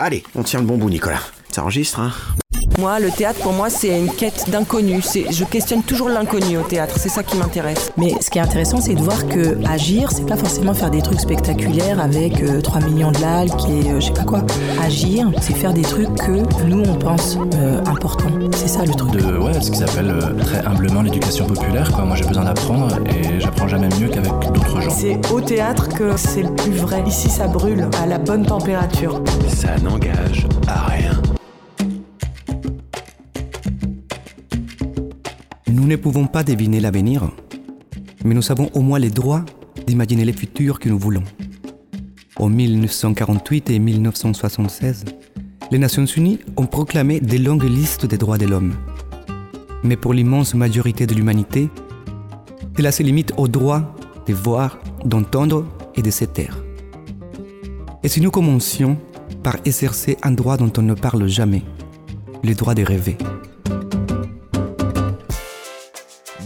Allez, on tient le bon bout, Nicolas. Ça enregistre, hein Moi, le théâtre, pour moi, c'est une quête d'inconnu. C'est- Je questionne toujours l'inconnu au théâtre. C'est ça qui m'intéresse. Mais ce qui est intéressant, c'est de voir que agir, c'est pas forcément faire des trucs spectaculaires avec euh, 3 millions de likes et euh, je sais pas quoi. Agir, c'est faire des trucs que nous, on pense euh, importants. C'est ça le truc. de ouais, ce qu'ils appellent euh, très humblement l'éducation populaire. Quoi. Moi, j'ai besoin d'apprendre et j'apprends jamais mieux qu'avec d'autres gens. C'est au théâtre que c'est le plus vrai. Ici, ça brûle à la bonne température. Ça n'engage à rien. Nous ne pouvons pas deviner l'avenir, mais nous avons au moins le droit d'imaginer le futur que nous voulons. En 1948 et 1976, les Nations Unies ont proclamé des longues listes des droits de l'homme. Mais pour l'immense majorité de l'humanité, cela se limite au droit de voir, d'entendre et de se taire. Et si nous commencions par exercer un droit dont on ne parle jamais, le droit de rêver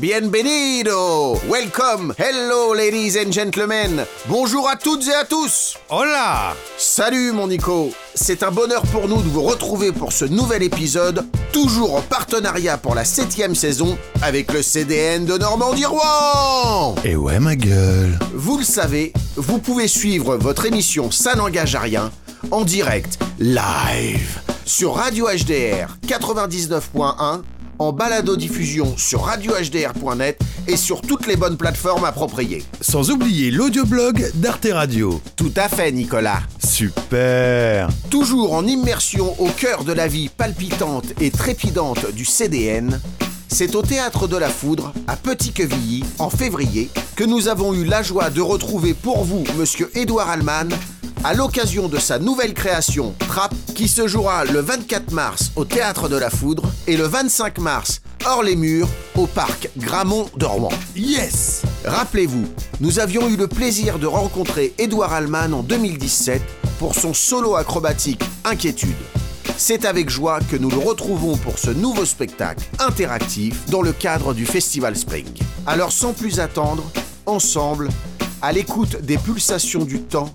Bienvenido. Welcome. Hello, ladies and gentlemen. Bonjour à toutes et à tous. Hola. Salut, mon Nico. C'est un bonheur pour nous de vous retrouver pour ce nouvel épisode, toujours en partenariat pour la septième saison avec le CDN de Normandie-Rouen Et ouais, ma gueule. Vous le savez, vous pouvez suivre votre émission Ça n'engage à rien en direct, live, sur Radio HDR 99.1, en balado-diffusion sur radiohdr.net et sur toutes les bonnes plateformes appropriées. Sans oublier l'audioblog d'Arte Radio. Tout à fait, Nicolas. Super Toujours en immersion au cœur de la vie palpitante et trépidante du CDN, c'est au Théâtre de la Foudre, à Petit-Quevilly, en février, que nous avons eu la joie de retrouver pour vous Monsieur Édouard Allman, à l'occasion de sa nouvelle création, Trap, qui se jouera le 24 mars au Théâtre de la Foudre et le 25 mars, hors les murs, au parc Gramont de Rouen. Yes Rappelez-vous, nous avions eu le plaisir de rencontrer Édouard Allman en 2017 pour son solo acrobatique Inquiétude. C'est avec joie que nous le retrouvons pour ce nouveau spectacle interactif dans le cadre du Festival Spring. Alors sans plus attendre, ensemble, à l'écoute des pulsations du temps,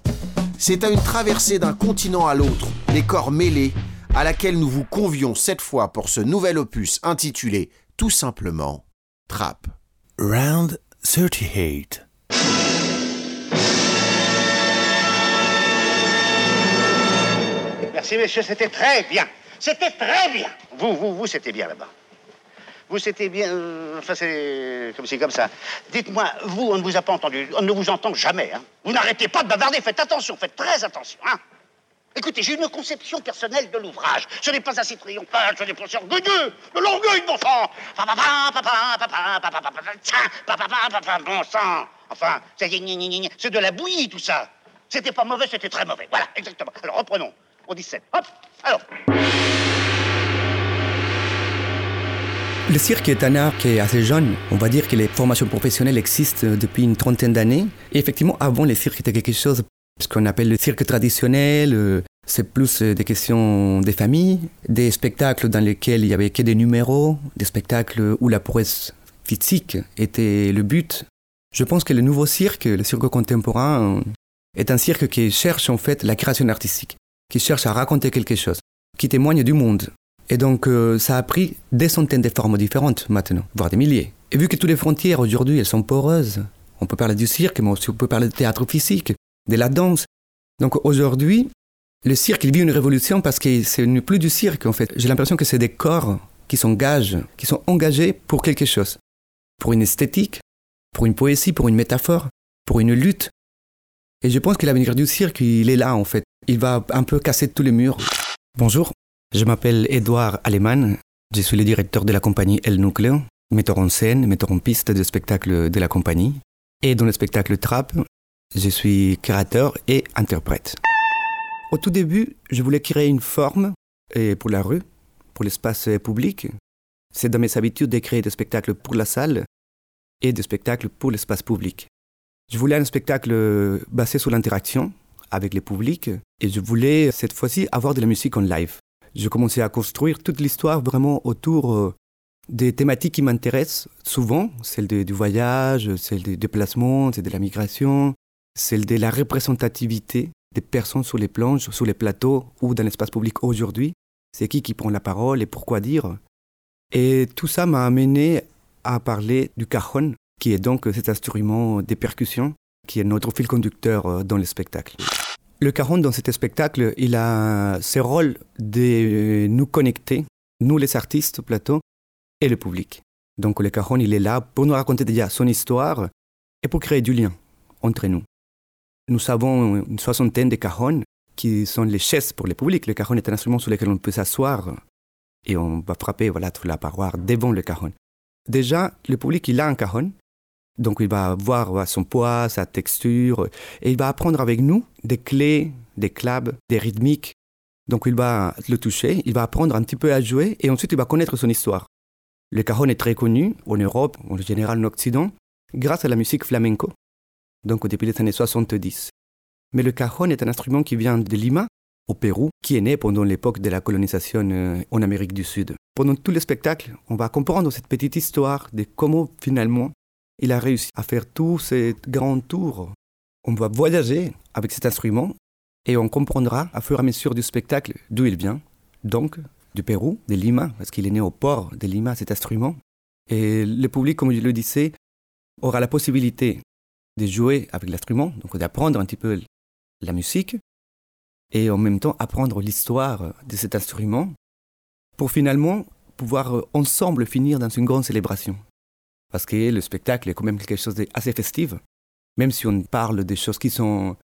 c'est à une traversée d'un continent à l'autre, les corps mêlés, à laquelle nous vous convions cette fois pour ce nouvel opus intitulé tout simplement Trap. Round 38. Merci, messieurs, c'était très bien. C'était très bien. Vous, vous, vous, c'était bien là-bas. Vous, c'était bien. euh, Enfin, c'est comme si, comme ça. Dites-moi, vous, on ne vous a pas entendu. On ne vous entend jamais. Hein. Vous n'arrêtez pas de bavarder. Faites attention, faites très attention. Hein. Écoutez, j'ai une conception personnelle de l'ouvrage. Ce n'est pas assez triomphal, ce n'est pas orgueilleux. De l'orgueil, bon sang. Bon sang. Enfin, c'est c'est de la bouillie, tout ça. C'était pas mauvais, c'était très mauvais. Voilà, exactement. Alors, reprenons. Au 17. Hop, alors. Le cirque est un art qui est assez jeune. On va dire que les formations professionnelles existent depuis une trentaine d'années. Et effectivement, avant, le cirque était quelque chose, ce qu'on appelle le cirque traditionnel. euh, C'est plus euh, des questions des familles, des spectacles dans lesquels il y avait que des numéros, des spectacles où la prouesse physique était le but. Je pense que le nouveau cirque, le cirque contemporain, euh, est un cirque qui cherche en fait la création artistique, qui cherche à raconter quelque chose, qui témoigne du monde. Et donc, euh, ça a pris des centaines de formes différentes maintenant, voire des milliers. Et vu que toutes les frontières aujourd'hui, elles sont poreuses, on peut parler du cirque, mais aussi on peut parler de théâtre physique, de la danse. Donc aujourd'hui, le cirque, il vit une révolution parce que ce n'est plus du cirque, en fait. J'ai l'impression que c'est des corps qui s'engagent, qui sont engagés pour quelque chose. Pour une esthétique, pour une poésie, pour une métaphore, pour une lutte. Et je pense que l'avenir du cirque, il est là, en fait. Il va un peu casser tous les murs. Bonjour, je m'appelle Edouard Aleman. Je suis le directeur de la compagnie El Núcleo, metteur en scène, metteur en piste de spectacle de la compagnie. Et dans le spectacle Trap, je suis créateur et interprète. Au tout début, je voulais créer une forme pour la rue, pour l'espace public. C'est dans mes habitudes de créer des spectacles pour la salle et des spectacles pour l'espace public. Je voulais un spectacle basé sur l'interaction avec le public et je voulais cette fois-ci avoir de la musique en live. Je commençais à construire toute l'histoire vraiment autour euh, des thématiques qui m'intéressent souvent, celle du voyage, celle des déplacements, celle de la migration, celle de la représentativité des personnes sur les planches, sur les plateaux ou dans l'espace public aujourd'hui. C'est qui qui prend la parole et pourquoi dire. Et tout ça m'a amené à parler du cajon, qui est donc cet instrument des percussions, qui est notre fil conducteur euh, dans le spectacle. Le cajon dans cet spectacle, il a ce rôle de nous connecter, nous les artistes au plateau, et le public. Donc le cajon, il est là pour nous raconter déjà son histoire et pour créer du lien entre nous. Nous avons une soixantaine de cajons qui sont les chaises pour le public. Le cajon est un instrument sur lequel on peut s'asseoir et on va frapper voilà, sur la paroi devant le cajon. Déjà, le public, il a un cajon, donc il va voir son poids, sa texture, et il va apprendre avec nous des clés, des claves, des rythmiques. Donc il va le toucher, il va apprendre un petit peu à jouer, et ensuite il va connaître son histoire. Le cajon est très connu en Europe, en général en Occident, grâce à la musique flamenco, donc depuis les années 70. Mais le cajon est un instrument qui vient de Lima, au Pérou, qui est né pendant l'époque de la colonisation euh, en Amérique du Sud. Pendant tout le spectacle, on va comprendre cette petite histoire de comment finalement il a réussi à faire tous ces grands tours. On va voyager avec cet instrument et on comprendra à fur et à mesure du spectacle d'où il vient, donc du Pérou, de Lima, parce qu'il est né au port de Lima, cet instrument. Et le public, comme je le disais, aura la possibilité de jouer avec l'instrument, donc d'apprendre un petit peu la musique, et en même temps apprendre l'histoire de cet instrument, pour finalement pouvoir ensemble finir dans une grande célébration. Parce que le spectacle est quand même quelque chose d'assez festif, même si on parle des choses qui sont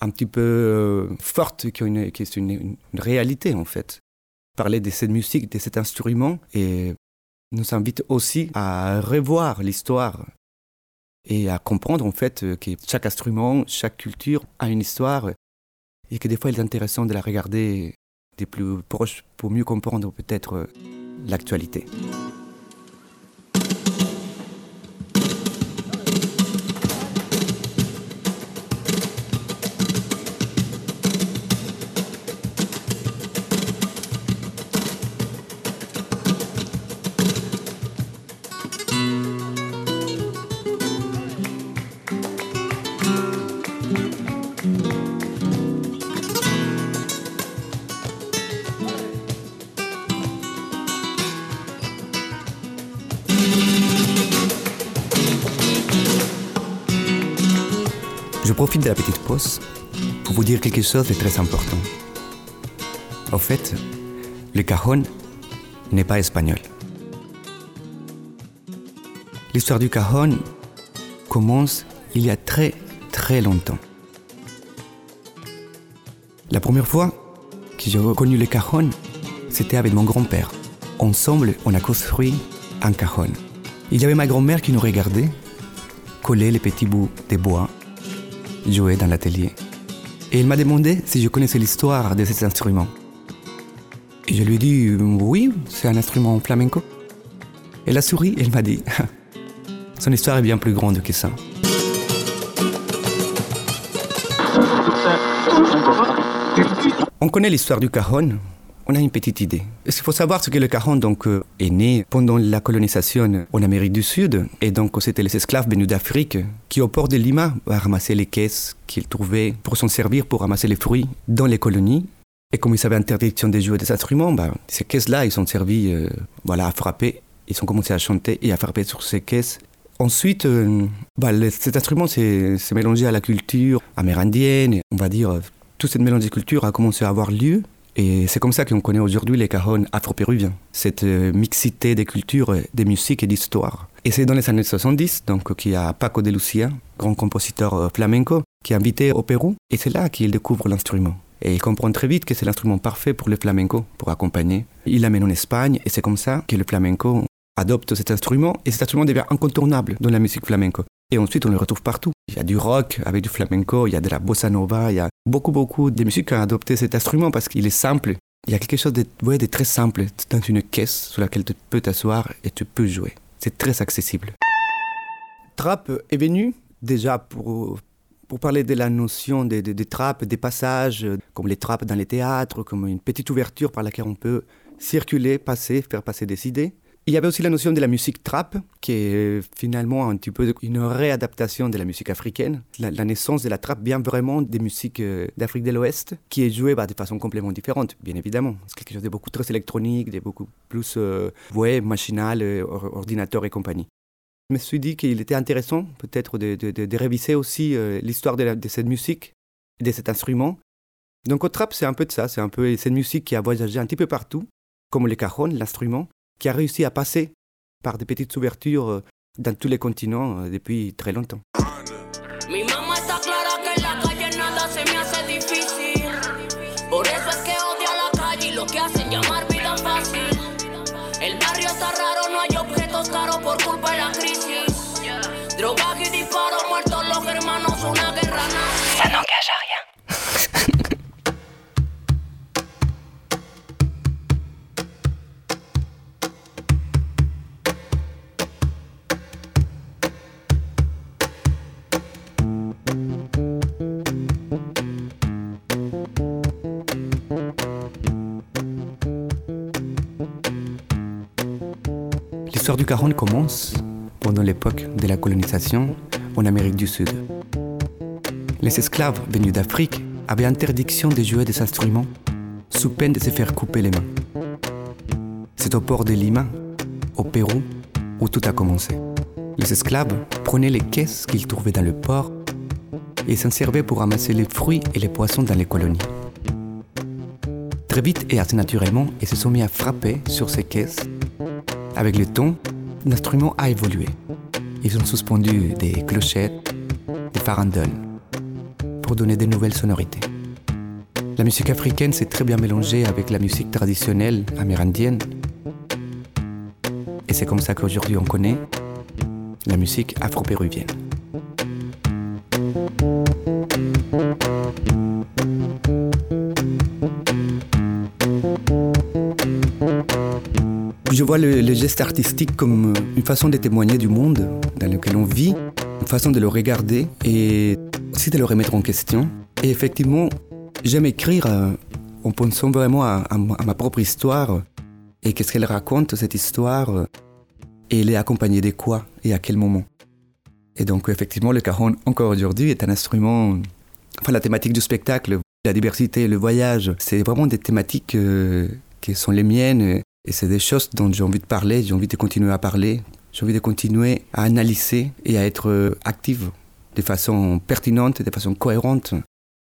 un petit peu euh, fortes, qui, est une, réalité en fait. Parler de cette musique, de cet instrument, et nous invite aussi à revoir l'histoire et à comprendre en fait que chaque instrument, chaque culture a une histoire et que des fois il est intéressant de la regarder des plus proches pour mieux comprendre peut-être l'actualité. Profite de la petite pause pour vous dire quelque chose de très important. En fait, le cajon n'est pas espagnol. L'histoire du cajon commence il y a très très longtemps. La première fois que j'ai reconnu le cajon, c'était avec mon grand-père. Ensemble, on a construit un cajon. Il y avait ma grand-mère qui nous regardait, collait les petits bouts de bois jouait dans l'atelier. Et il m'a demandé si je connaissais l'histoire de cet instrument. Et je lui ai dit oui, c'est un instrument flamenco. Elle a souri et elle m'a dit son histoire est bien plus grande que ça. On connaît l'histoire du cajon, on a une petite idée. Il faut savoir ce que le cajon donc, euh, est né pendant la colonisation en Amérique du Sud. Et donc, c'était les esclaves venus d'Afrique qui, au port de Lima, ramassaient les caisses qu'ils trouvaient pour s'en servir pour ramasser les fruits dans les colonies. Et comme ils avaient interdiction de jouer des instruments, bah, ces caisses-là, ils sont servis euh, voilà, à frapper. Ils ont commencé à chanter et à frapper sur ces caisses. Ensuite, euh, bah, cet instrument s'est mélangé à la culture amérindienne. On va dire, toute cette mélange de cultures a commencé à avoir lieu et c'est comme ça qu'on connaît aujourd'hui les cajones afro-péruviens, cette euh, mixité des cultures, des musiques et d'histoires. Et c'est dans les années 70 donc, qu'il y a Paco de Lucia, grand compositeur euh, flamenco, qui est invité au Pérou, et c'est là qu'il découvre l'instrument. Et il comprend très vite que c'est l'instrument parfait pour le flamenco, pour accompagner. Il l'amène en Espagne, et c'est comme ça que le flamenco adopte cet instrument, et cet instrument devient incontournable dans la musique flamenco. Et ensuite, on le retrouve partout. Il y a du rock avec du flamenco, il y a de la bossa nova, il y a beaucoup, beaucoup de musiques qui ont adopté cet instrument parce qu'il est simple. Il y a quelque chose de, très simple dans une caisse sur laquelle tu peux t'asseoir et tu peux jouer. C'est très accessible. Trap est venu déjà pour, pour parler de la notion des de, trappes, des passages, comme les trappes dans les théâtres, comme une petite ouverture par laquelle on peut circuler, passer, faire passer des idées. Il y avait aussi la notion de la musique trap, qui est finalement un petit peu une réadaptation de la musique africaine. La, naissance de la trap vient vraiment des musiques euh, d'Afrique de l'Ouest, qui est jouée bah, de façon complètement différente, bien évidemment. C'est quelque chose de beaucoup très électronique, de beaucoup plus euh, ouais, machinal, euh, ordinateur et compagnie. Je me suis dit qu'il était intéressant peut-être de, de, réviser aussi l'histoire de, de, cette musique, de cet instrument. Donc au trap, c'est un peu de ça, c'est un peu cette musique qui a voyagé un petit peu partout, comme le cajon, l'instrument, qui a réussi à passer par des petites ouvertures euh, dans tous les continents euh, depuis très longtemps. Mi Caron commence pendant l'époque de la colonisation en Amérique du Sud. Les esclaves venus d'Afrique avaient interdiction de jouer des instruments sous peine de se faire couper les mains. C'est au port de Lima, au Pérou, où tout a commencé. Les esclaves prenaient les caisses qu'ils trouvaient dans le port et s'en servaient pour ramasser les fruits et les poissons dans les colonies. Très vite et assez naturellement, ils se sont mis à frapper sur ces caisses avec le temps, l'instrument a évolué. Ils ont suspendu des clochettes, des farandoles, pour donner de nouvelles sonorités. La musique africaine s'est très bien mélangée avec la musique traditionnelle amérindienne. Et c'est comme ça qu'aujourd'hui on connaît la musique afro-péruvienne. Le, geste artistique comme une façon de témoigner du monde dans lequel on vit, une façon de le regarder et aussi de le remettre en question. Et effectivement, j'aime écrire euh, en pensant vraiment à, ma propre histoire et qu'est-ce qu'elle raconte, cette histoire, et elle est accompagnée de quoi et à quel moment. Et donc, effectivement, le cajon, encore aujourd'hui, est un instrument. Enfin, la thématique du spectacle, la diversité, le voyage, c'est vraiment des thématiques euh, qui sont les miennes et c'est des choses dont j'ai envie de parler, j'ai envie de continuer à parler, j'ai envie de continuer à analyser et à être euh, active de façon pertinente, de façon cohérente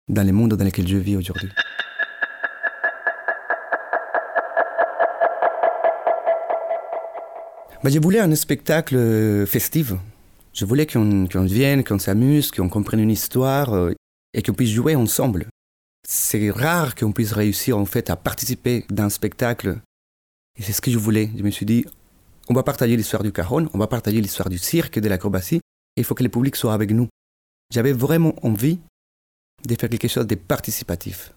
dans les mondes dans lesquels je vis aujourd'hui. Bah, je voulais un spectacle euh, festif. Je voulais qu'on vienne, qu'on s'amuse, qu'on comprenne une histoire euh, et qu'on puisse jouer ensemble. C'est rare qu'on puisse réussir en fait à participer d'un spectacle et c'est ce que je voulais. Je me suis dit, on va partager l'histoire du cajon, on va partager l'histoire du cirque, de l'acrobatie, il faut que le public soit avec nous. J'avais vraiment envie de faire quelque chose de participatif.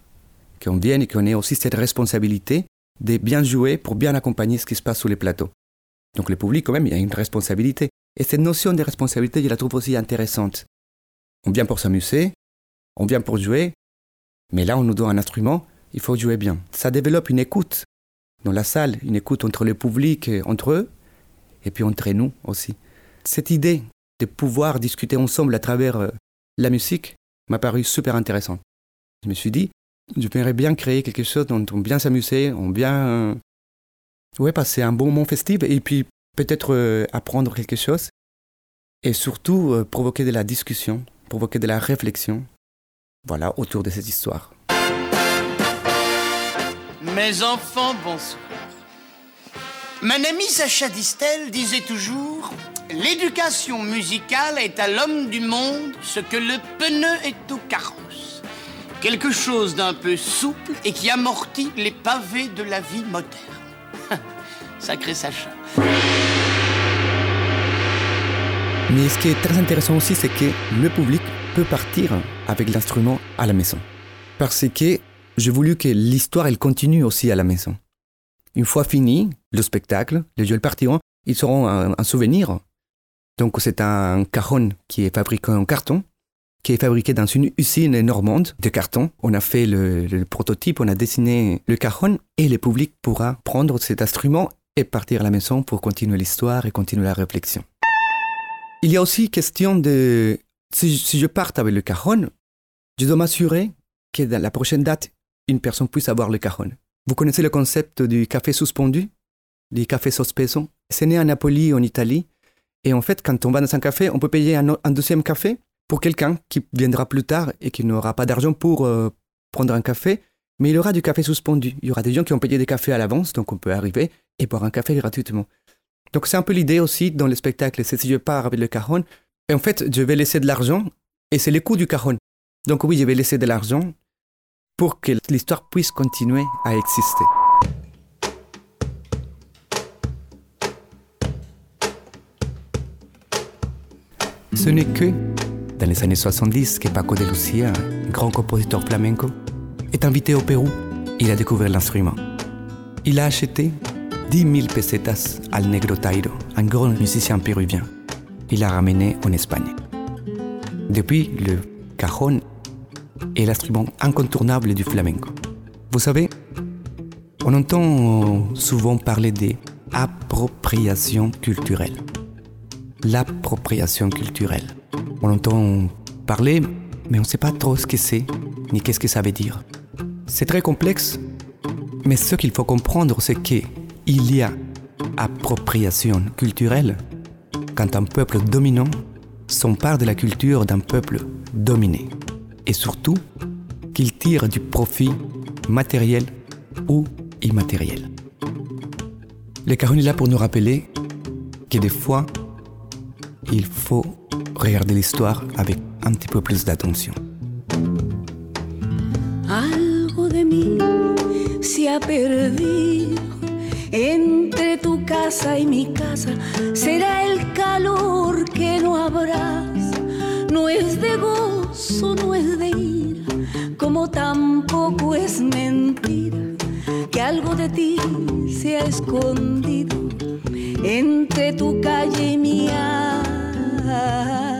Qu'on vienne et qu'on ait aussi cette responsabilité de bien jouer pour bien accompagner ce qui se passe sur les plateaux. Donc le public, quand même, il y a une responsabilité. Et cette notion de responsabilité, je la trouve aussi intéressante. On vient pour s'amuser, on vient pour jouer, mais là, on nous donne un instrument, il faut jouer bien. Ça développe une écoute dans la salle, une écoute entre le public, entre eux, et puis entre nous aussi. Cette idée de pouvoir discuter ensemble à travers euh, la musique m'a paru super intéressante. Je me suis dit, je pourrais bien créer quelque chose dont on bien s'amuser, on bien euh, ouais, passer un bon moment festif, et puis peut-être euh, apprendre quelque chose, et surtout provoquer de la discussion, provoquer de la réflexion, voilà, autour de cette histoire. Mes enfants, bonsoir. Mon ami Sacha Distel disait toujours L'éducation musicale est à l'homme du monde ce que le pneu est au carrosse. Quelque chose d'un peu souple et qui amortit les pavés de la vie moderne. Sacré Sacha. Mais ce qui est très intéressant aussi, c'est que le public peut partir avec l'instrument à la maison. Parce que j'ai voulu que l'histoire elle continue aussi à la maison. Une fois fini le spectacle, les jeux partiront, ils seront un, souvenir. Donc c'est un cajon qui est fabriqué en carton, qui est fabriqué dans une usine normande de carton. On a fait le, prototype, on a dessiné le cajon et le public pourra prendre cet instrument et partir à la maison pour continuer l'histoire et continuer la réflexion. Il y a aussi question de si, si je parte avec le cajon, je dois m'assurer que dans la prochaine date, une personne puisse avoir le cajon. Vous connaissez le concept du café suspendu, du café sospeso? C'est né à Napoli, en Italie. Et en fait, quand on va dans un café, on peut payer un, deuxième café pour quelqu'un qui viendra plus tard et qui n'aura pas d'argent pour euh, prendre un café. Mais il aura du café suspendu. Il y aura des gens qui ont payé des cafés à l'avance, donc on peut arriver et boire un café gratuitement. Donc c'est un peu l'idée aussi dans le spectacle, c'est si je pars avec le cajon, et en fait, je vais laisser de l'argent, et c'est le coût du cajon. Donc oui, je vais laisser de l'argent pour que l'histoire puisse continuer à exister. Ce n'est que dans les années 70 que Paco de Lucia, grand compositeur flamenco, est invité au Pérou. Il a découvert l'instrument. Il a acheté 10 000 pesetas al Negro Tairo, un grand musicien péruvien. Il l'a ramené en Espagne. Depuis, le cajon est l'instrument incontournable du flamenco. Vous savez, on entend souvent parler d'appropriation culturelle. L'appropriation culturelle. On entend parler, mais on ne sait pas trop ce que c'est, ni qu'est-ce que ça veut dire. C'est très complexe, mais ce qu'il faut comprendre, c'est qu'il y a appropriation culturelle quand un peuple dominant s'empare de la culture d'un peuple dominé. Et surtout, qu'il tire du profit matériel ou immatériel. Le Caron est là pour nous rappeler que des fois, il faut regarder l'histoire avec un petit peu plus d'attention. Algo de mí se entre tu casa y mi casa. Será el calor que no habrás. No es de gozo, no es de ira, como tampoco es mentira que algo de ti se ha escondido entre tu calle y mi alma.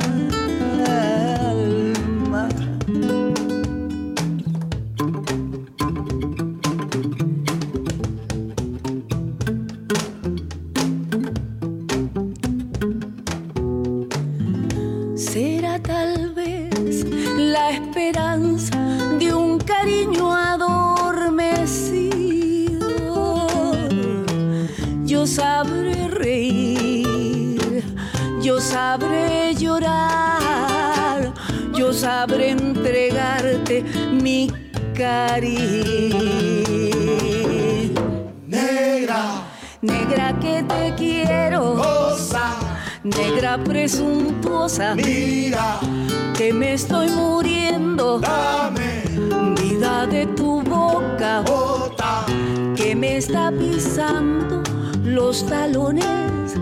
Pisando los talones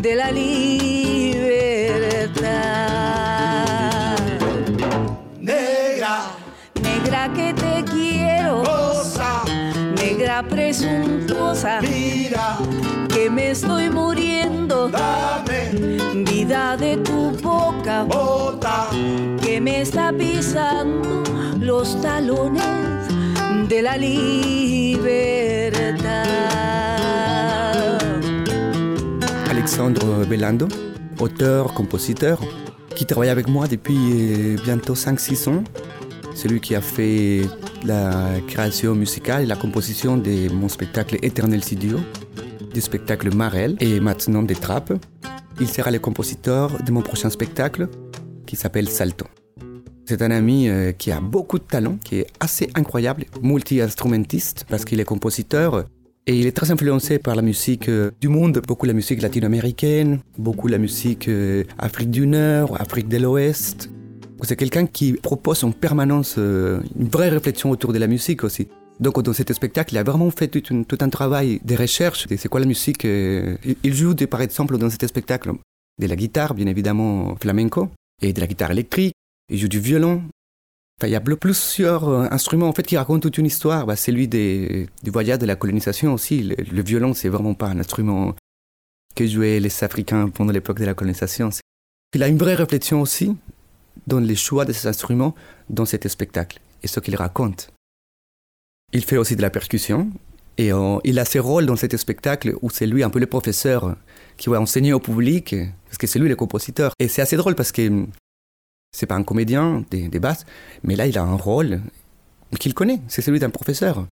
de la libertad. negra, Negra que te quiero, cosa, negra presuntuosa, mira, que me estoy muriendo. dame, Vida de tu boca, bota, que me está pisando los talones de la libertad. Alexandre Belando, auteur, compositeur, qui travaille avec moi depuis euh, bientôt 5-6 ans. C'est lui qui a fait la création musicale et la composition de mon spectacle Éternel Studio, du spectacle Marel et maintenant des Trappes. Il sera le compositeur de mon prochain spectacle qui s'appelle Salto. C'est un ami euh, qui a beaucoup de talent, qui est assez incroyable, multi-instrumentiste parce qu'il est compositeur et il est très influencé par la musique euh, du monde, beaucoup la musique latino-américaine, beaucoup la musique euh, Afrique du Nord, Afrique de l'Ouest. C'est quelqu'un qui propose en permanence une vraie réflexion autour de la musique aussi. Donc dans cet spectacle, il a vraiment fait tout, un travail de recherche. C'est quoi la musique il- joue par exemple dans cet spectacle de la guitare, bien évidemment flamenco, et de la guitare électrique. Il joue du violon, il y a plusieurs euh, instruments en fait qui racontent toute une histoire. Bah, celui des, du voyage de la colonisation aussi. Le, le violon, c'est vraiment pas un instrument que jouaient les Africains pendant l'époque de la colonisation. Il a une vraie réflexion aussi dans les choix de ces instruments dans cet spectacle et ce qu'il raconte. Il fait aussi de la percussion Et euh, il a ce rôle dans cet spectacle où c'est lui un peu le professeur qui va enseigner au public, parce que c'est lui le compositeur. Et c'est assez drôle parce que c'est pas un comédien des, basses, mais là il a un rôle qu'il connaît, c'est celui d'un professeur.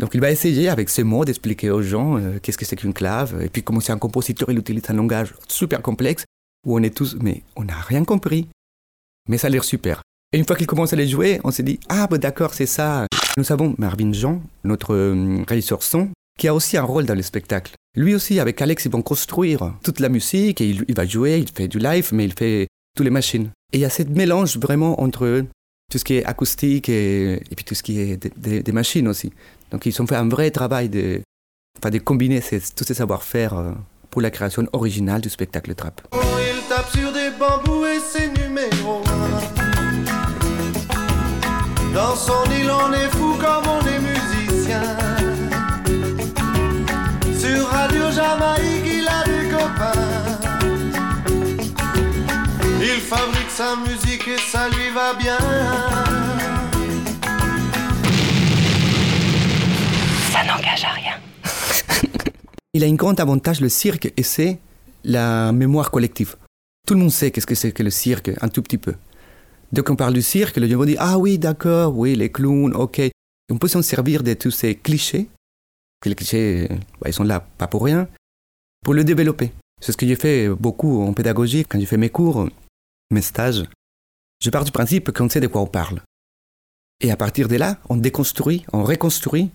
Donc il va essayer avec ses mots d'expliquer aux gens euh, qu'est-ce que c'est qu'une clave, et puis comment c'est un compositeur, il utilise un langage super complexe, où on est tous, mais on n'a rien compris. Mais ça a l'air super. Et une fois qu'il commence à les jouer, on s'est dit, ah bah d'accord, c'est ça. Nous avons Marvin Jean, notre euh, régisseur son, qui a aussi un rôle dans le spectacle. Lui aussi, avec Alex, ils vont construire toute la musique, et il va jouer, il fait du live, mais il fait toutes les machines. Et il y a ce mélange vraiment entre tout ce qui est acoustique et, puis tout ce qui est des, machines aussi. Donc ils ont fait un vrai travail de, enfin, de combiner tous ces savoir-faire euh, pour la création originale du spectacle trap. Il tape sur des bambous et ses numéros. Dans son île, on est fou sa musique et ça lui va bien. Ça n'engage à rien. Il a un grand avantage, le cirque, et c'est la mémoire collective. Tout le monde sait qu'est-ce que c'est que le cirque, un tout petit peu. Dès qu'on parle du cirque, les gens vont dire Ah oui, d'accord, oui, les clowns, ok. On peut s'en servir de tous ces clichés, que les clichés, bah, ils sont là pas pour rien, pour le développer. C'est ce que j'ai fait beaucoup en pédagogie, quand j'ai fait mes cours, mes stages. Je pars du principe qu'on sait de quoi on parle. Et à partir de là, on déconstruit, on reconstruit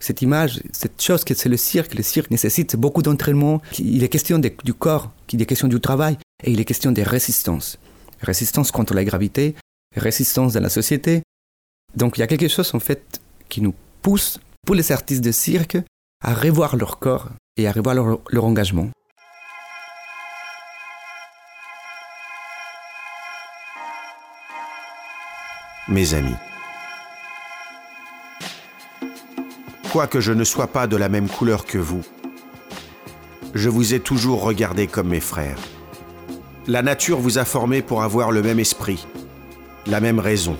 cette image, cette chose que c'est le cirque. Le cirque nécessite beaucoup d'entraînement. Il est question du corps, il est question du travail, et il est question de résistance. Résistance contre la gravité, résistance dans la société. Donc il y a quelque chose en fait qui nous pousse, pour les artistes de cirque, à revoir leur corps et à revoir leur engagement. Mes amis. Quoique je ne sois pas de la même couleur que vous, je vous ai toujours regardé comme mes frères. La nature vous a formé pour avoir le même esprit, la même raison,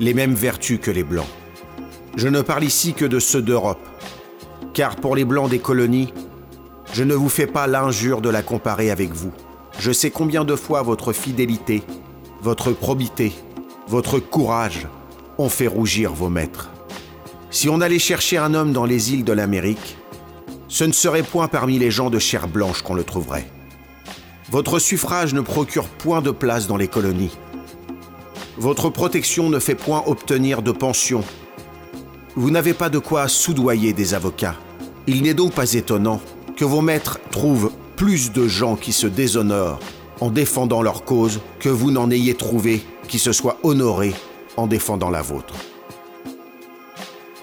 les mêmes vertus que les Blancs. Je ne parle ici que de ceux d'Europe, car pour les Blancs des colonies, je ne vous fais pas l'injure de la comparer avec vous. Je sais combien de fois votre fidélité, votre probité, votre courage ont fait rougir vos maîtres. Si on allait chercher un homme dans les îles de l'Amérique, ce ne serait point parmi les gens de chair blanche qu'on le trouverait. Votre suffrage ne procure point de place dans les colonies. Votre protection ne fait point obtenir de pension. Vous n'avez pas de quoi soudoyer des avocats. Il n'est donc pas étonnant que vos maîtres trouvent plus de gens qui se déshonorent en défendant leur cause que vous n'en ayez trouvé qui se soient honorés en défendant la vôtre.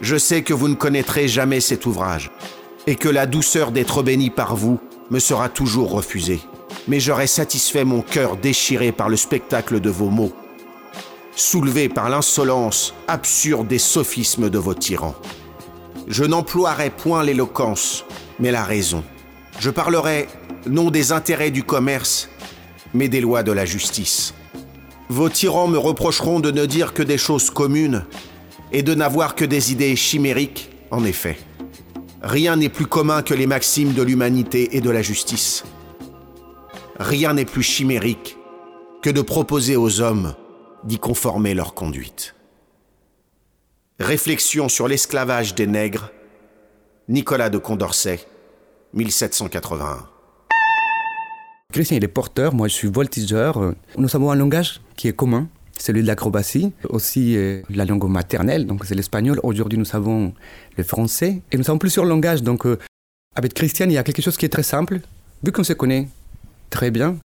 Je sais que vous ne connaîtrez jamais cet ouvrage et que la douceur d'être béni par vous me sera toujours refusée. Mais j'aurai satisfait mon cœur déchiré par le spectacle de vos mots, soulevé par l'insolence absurde des sophismes de vos tyrans. Je n'emploierai point l'éloquence, mais la raison. Je parlerai non des intérêts du commerce, mais des lois de la justice. Vos tyrans me reprocheront de ne dire que des choses communes et de n'avoir que des idées chimériques, en effet. Rien n'est plus commun que les maximes de l'humanité et de la justice. Rien n'est plus chimérique que de proposer aux hommes d'y conformer leur conduite. Réflexion sur l'esclavage des nègres, Nicolas de Condorcet, 1781. Christian, il est porteur, moi je suis voltigeur. Nous avons un langage qui est commun, celui de l'acrobatie, aussi euh, la langue maternelle, donc c'est l'espagnol. Aujourd'hui, nous avons le français et nous avons plusieurs langages. Donc, euh, avec Christian, il y a quelque chose qui est très simple. Vu qu'on se connaît très bien,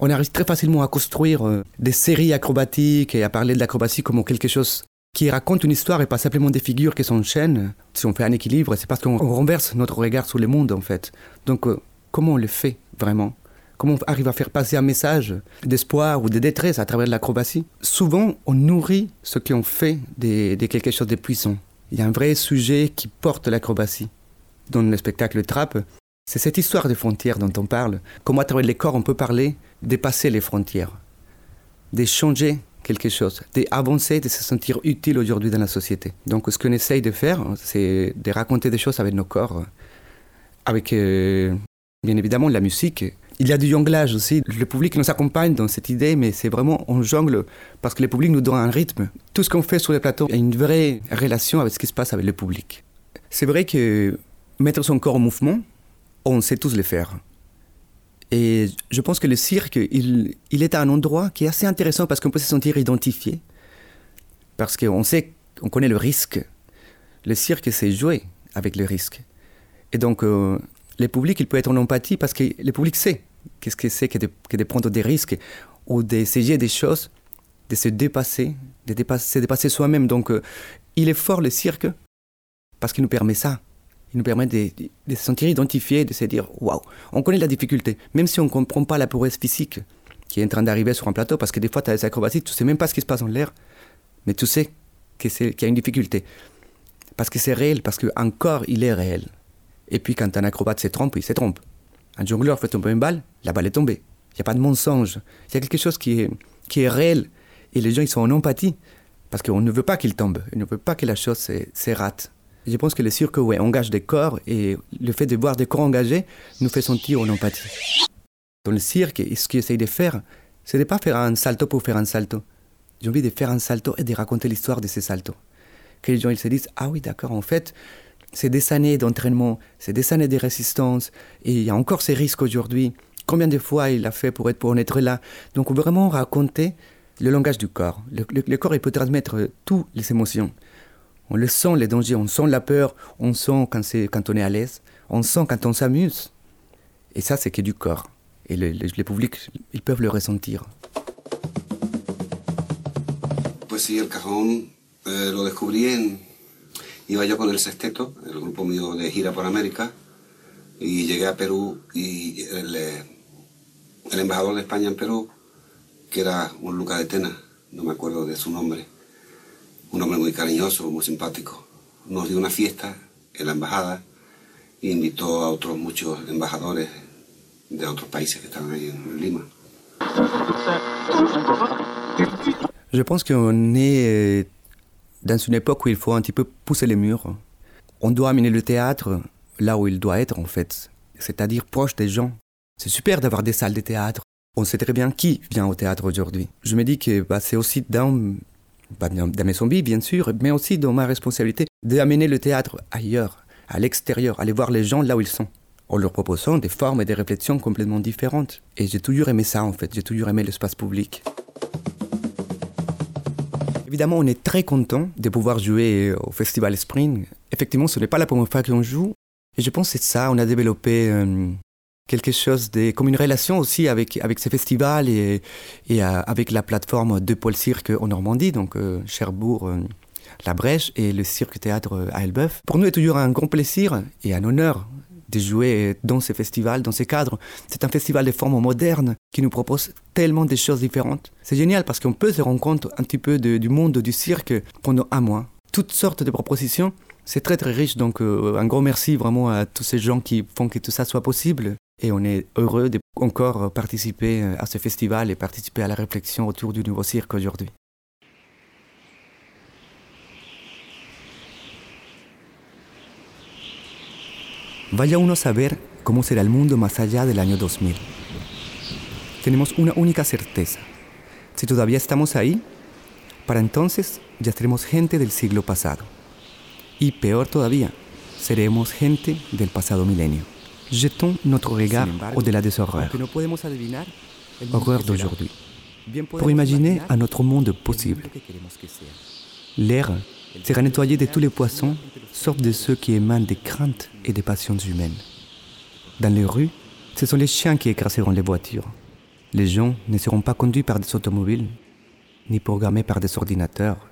on arrive très facilement à construire euh, des séries acrobatiques et à parler de l'acrobatie comme quelque chose qui raconte une histoire et pas simplement des figures qui s'enchaînent. Si on fait un équilibre, c'est parce qu'on on renverse notre regard sur le monde, en fait. Donc, comment on le fait vraiment? Comment on arrive à faire passer un message d'espoir ou de détresse à travers l'acrobatie Souvent, on nourrit ce qu'on fait de, quelque chose de puissant. Il y a un vrai sujet qui porte l'acrobatie. Dans le spectacle Trap, c'est cette histoire des frontières dont on parle. Comment à travers les corps on peut parler, dépasser les frontières, d'échanger quelque chose, d'avancer, de se sentir utile aujourd'hui dans la société. Donc ce qu'on essaye de faire, c'est de raconter des choses avec nos corps, avec euh, bien évidemment la musique. Il y a du jonglage aussi. Le public nous accompagne dans cette idée, mais c'est vraiment on jongle parce que le public nous donne un rythme. Tout ce qu'on fait sur les plateaux a une vraie relation avec ce qui se passe avec le public. C'est vrai que mettre son corps en mouvement, on sait tous le faire. Et je pense que le cirque, il, il est à un endroit qui est assez intéressant parce qu'on peut se sentir identifié. Parce qu'on sait, on connaît le risque. Le cirque, c'est jouer avec le risque. Et donc, euh, le public, il peut être en empathie parce que le public sait qu'est-ce que c'est que de, prendre des risques ou d'essayer des choses, de se dépasser, de dépasser, se dépasser soi-même. Donc, euh, il est fort le cirque parce qu'il nous permet ça. Il nous permet de, se sentir identifié, de se dire waouh, on connaît la difficulté, même si on ne comprend pas la prouesse physique qui est en train d'arriver sur un plateau, parce que des fois, tu as des acrobaties, tu sais même pas ce qui se passe en l'air, mais tu sais qu'il y a une difficulté. Parce que c'est réel, parce qu'un corps, il est réel. Et puis quand un acrobate se trompe, il se trompe. Un jongleur fait tomber une balle, la balle est tombée. Il n'y a pas de mensonge. Il y a quelque chose qui est, qui est réel. Et les gens, ils sont en empathie. Parce qu'on ne veut pas qu'il tombe. On ne veut pas que la chose se, rate. Je pense que le cirque, ouais, engage des corps. Et le fait de voir des corps engagés nous fait sentir en empathie. Dans le cirque, ce qu'ils essayent de faire, c'est de pas faire un salto pour faire un salto. J'ai envie de faire un salto et de raconter l'histoire de ces saltos. Que les gens ils se disent, ah oui, d'accord, en fait, c'est des années d'entraînement, c'est des années de résistance, et il y a encore ces risques aujourd'hui. Combien de fois il a fait pour être, pour en être là? Donc vraiment raconter le langage du corps. Le, corps, il peut transmettre toutes les émotions. On le sent, les dangers, on sent la peur, on sent quand, c'est, quand on est à l'aise, on sent quand on s'amuse. Et ça, c'est que du corps. Et le, le- le public, ils peuvent le ressentir. Pues sí, el cajón eh, lo descubrí. Iba yo con el sexteto, el grupo mío de gira por América, y llegué a Perú y el, eh, el embajador de España en Perú, que era un Luca de Tena, no me acuerdo de su nombre, un hombre muy cariñoso, muy simpático, nos dio una fiesta en la embajada e invitó a otros muchos embajadores de otros países que estaban ahí en Lima. Je pense qu'on est euh, dans une époque où il faut un petit peu pousser les murs. On doit amener le théâtre là où il doit être, en fait, c'est-à-dire proche des gens. C'est super d'avoir des salles de théâtre. On sait très bien qui vient au théâtre aujourd'hui. Je me dis que bah, c'est aussi dans, bah, dans mes zombies, bien sûr, mais aussi dans ma responsabilité d'amener le théâtre ailleurs, à l'extérieur, aller voir les gens là où ils sont, en leur proposant des formes et des réflexions complètement différentes. Et j'ai toujours aimé ça, en fait. J'ai toujours aimé l'espace public. Évidemment, on est très content de pouvoir jouer au Festival Spring. Effectivement, ce n'est pas la première fois qu'on joue. Et je pense que c'est ça, on a développé euh, quelque chose de, comme une relation aussi avec, avec ce festival et, euh, avec la plateforme de Pôle Cirque en Normandie, donc euh, Cherbourg, euh, La Brèche et le Cirque Théâtre à Elbeuf. Pour nous, c'est toujours un grand plaisir et un honneur de jouer dans ce festival, dans ce cadre. C'est un festival de forme moderne qui nous propose tellement de choses différentes. C'est génial parce qu'on peut se rendre compte un petit peu de- du monde du cirque pendant un mois. Toutes sortes de propositions. C'est très très riche, donc euh, un grand merci vraiment à tous ces gens qui font que tout ça soit possible. Et on est heureux de encore participer à ce festival et participer à la réflexion autour du nouveau cirque aujourd'hui. Vaya uno a saber cómo será el mundo más allá del año 2000. Tenemos una única certeza. Si todavía estamos ahí, para entonces ya seremos gente del siglo pasado. Y peor todavía, seremos gente del pasado milenio. Jetons notre regard au-delà des horreurs. Horreurs d'aujourd'hui. Pour imaginer un autre monde possible. L'air sera nettoyé de tous les poissons, sauf de ceux qui émanent des craintes et des passions humaines. Dans les rues, ce sont les chiens qui écraseront les voitures. Les gens ne seront pas conduits par des automobiles, ni programmés par des ordinateurs,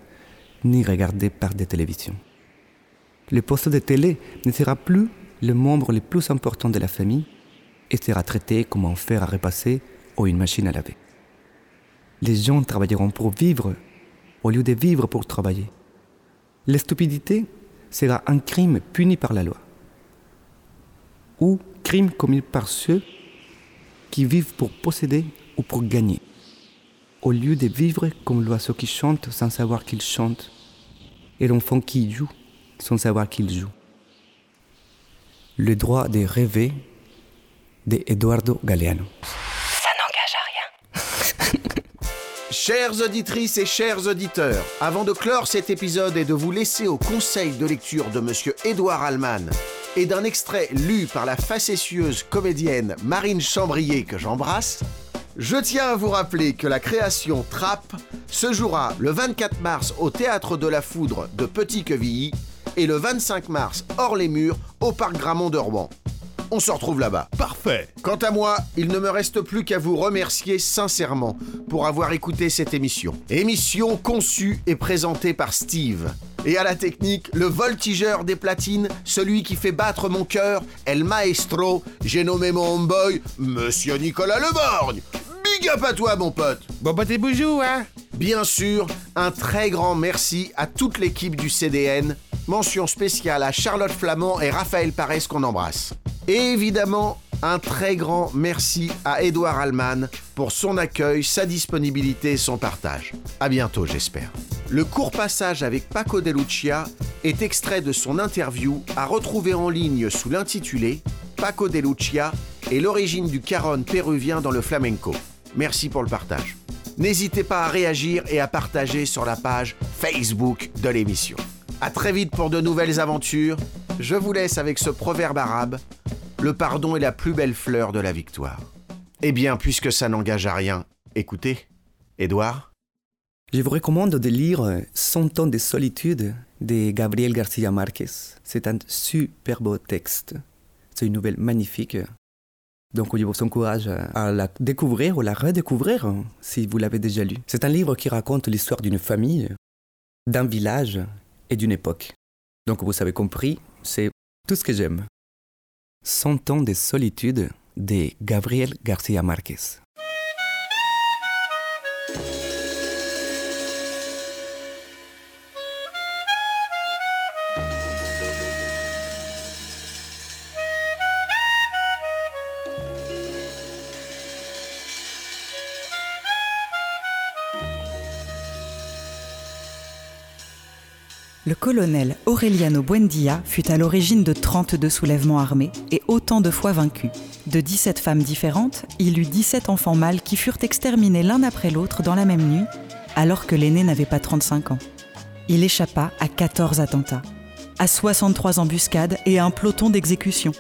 ni regardés par des télévisions. Le poste de télé ne sera plus le membre le plus important de la famille et sera traité comme un fer à repasser ou une machine à laver. Les gens travailleront pour vivre au lieu de vivre pour travailler. La stupidité sera un crime puni par la loi ou crime commis par ceux qui vivent pour posséder ou pour gagner. au lieu de vivre comme l'oiseau qui chante sans savoir qu'il chante, et l'enfant qui joue sans savoir qu'il joue. Le droit de rêver de Eduardo Galeano. Ça n'engage à rien. Chères auditrices et chers auditeurs, avant de clore cet épisode et de vous laisser au conseil de lecture de Monsieur Édouard Allman et d'un extrait lu par la facétieuse comédienne Marine Chambrier que j'embrasse, je tiens à vous rappeler que la création Trappe se jouera le 24 mars au Théâtre de la Foudre de Petit-Quevilly et le 25 mars hors les murs au Parc Gramont de Rouen. On se retrouve là-bas. Parfait. Quant à moi, il ne me reste plus qu'à vous remercier sincèrement pour avoir écouté cette émission. Émission conçue et présentée par Steve. Et à la technique, le voltigeur des platines, celui qui fait battre mon cœur, El Maestro, j'ai nommé mon homeboy, Monsieur Nicolas Leborgne. Big up à toi, mon pote. Bon, bah, t'es boujou, hein Bien sûr, un très grand merci à toute l'équipe du CDN. Mention spéciale à Charlotte Flamand et Raphaël Parès qu'on embrasse. Et évidemment, un très grand merci à Édouard Allman pour son accueil, sa disponibilité et son partage. À bientôt, j'espère. Le court passage avec Paco de Lucia est extrait de son interview à retrouver en ligne sous l'intitulé Paco de Lucia et l'origine du caron péruvien dans le flamenco. Merci pour le partage. N'hésitez pas à réagir et à partager sur la page Facebook de l'émission. À très vite pour de nouvelles aventures. Je vous laisse avec ce proverbe arabe le pardon est la plus belle fleur de la victoire. Eh bien, puisque ça n'engage à rien, écoutez, Édouard Je vous recommande de lire Cent ans de solitude de Gabriel Garcia Marquez. C'est un super beau texte. C'est une nouvelle magnifique. Donc, je vous encourage à la découvrir ou la redécouvrir si vous l'avez déjà lu. C'est un livre qui raconte l'histoire d'une famille, d'un village d'une époque. Donc, vous avez compris, c'est tout ce que j'aime. Cent ans de solitude de Gabriel Garcia Marquez. Le colonel Aureliano Buendia fut à l'origine de 32 soulèvements armés et autant de fois vaincu. De 17 femmes différentes, il eut 17 enfants mâles qui furent exterminés l'un après l'autre dans la même nuit, alors que l'aîné n'avait pas 35 ans. Il échappa à 14 attentats, à 63 embuscades et à un peloton d'exécution.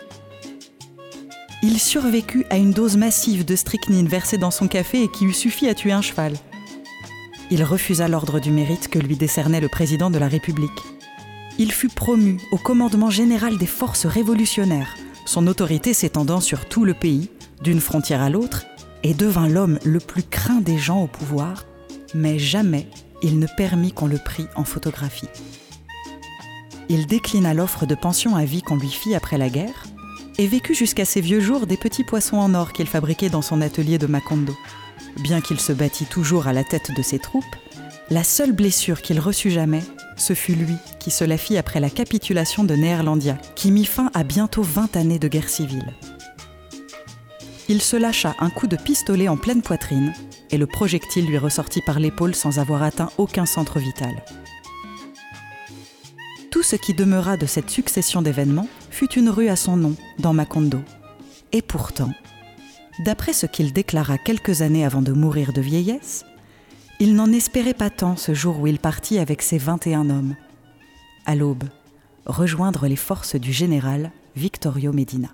Il survécut à une dose massive de strychnine versée dans son café et qui eût suffi à tuer un cheval il refusa l'ordre du mérite que lui décernait le président de la République. Il fut promu au commandement général des forces révolutionnaires, son autorité s'étendant sur tout le pays, d'une frontière à l'autre, et devint l'homme le plus craint des gens au pouvoir, mais jamais il ne permit qu'on le prît en photographie. Il déclina l'offre de pension à vie qu'on lui fit après la guerre, et vécut jusqu'à ses vieux jours des petits poissons en or qu'il fabriquait dans son atelier de Macondo bien qu'il se bâtît toujours à la tête de ses troupes, la seule blessure qu'il reçut jamais, ce fut lui qui se la fit après la capitulation de Néerlandia, qui mit fin à bientôt 20 années de guerre civile. Il se lâcha un coup de pistolet en pleine poitrine, et le projectile lui ressortit par l'épaule sans avoir atteint aucun centre vital. Tout ce qui demeura de cette succession d'événements fut une rue à son nom, dans Macondo. Et pourtant, D'après ce qu'il déclara quelques années avant de mourir de vieillesse, il n'en espérait pas tant ce jour où il partit avec ses 21 hommes, à l'aube, rejoindre les forces du général Victorio Medina.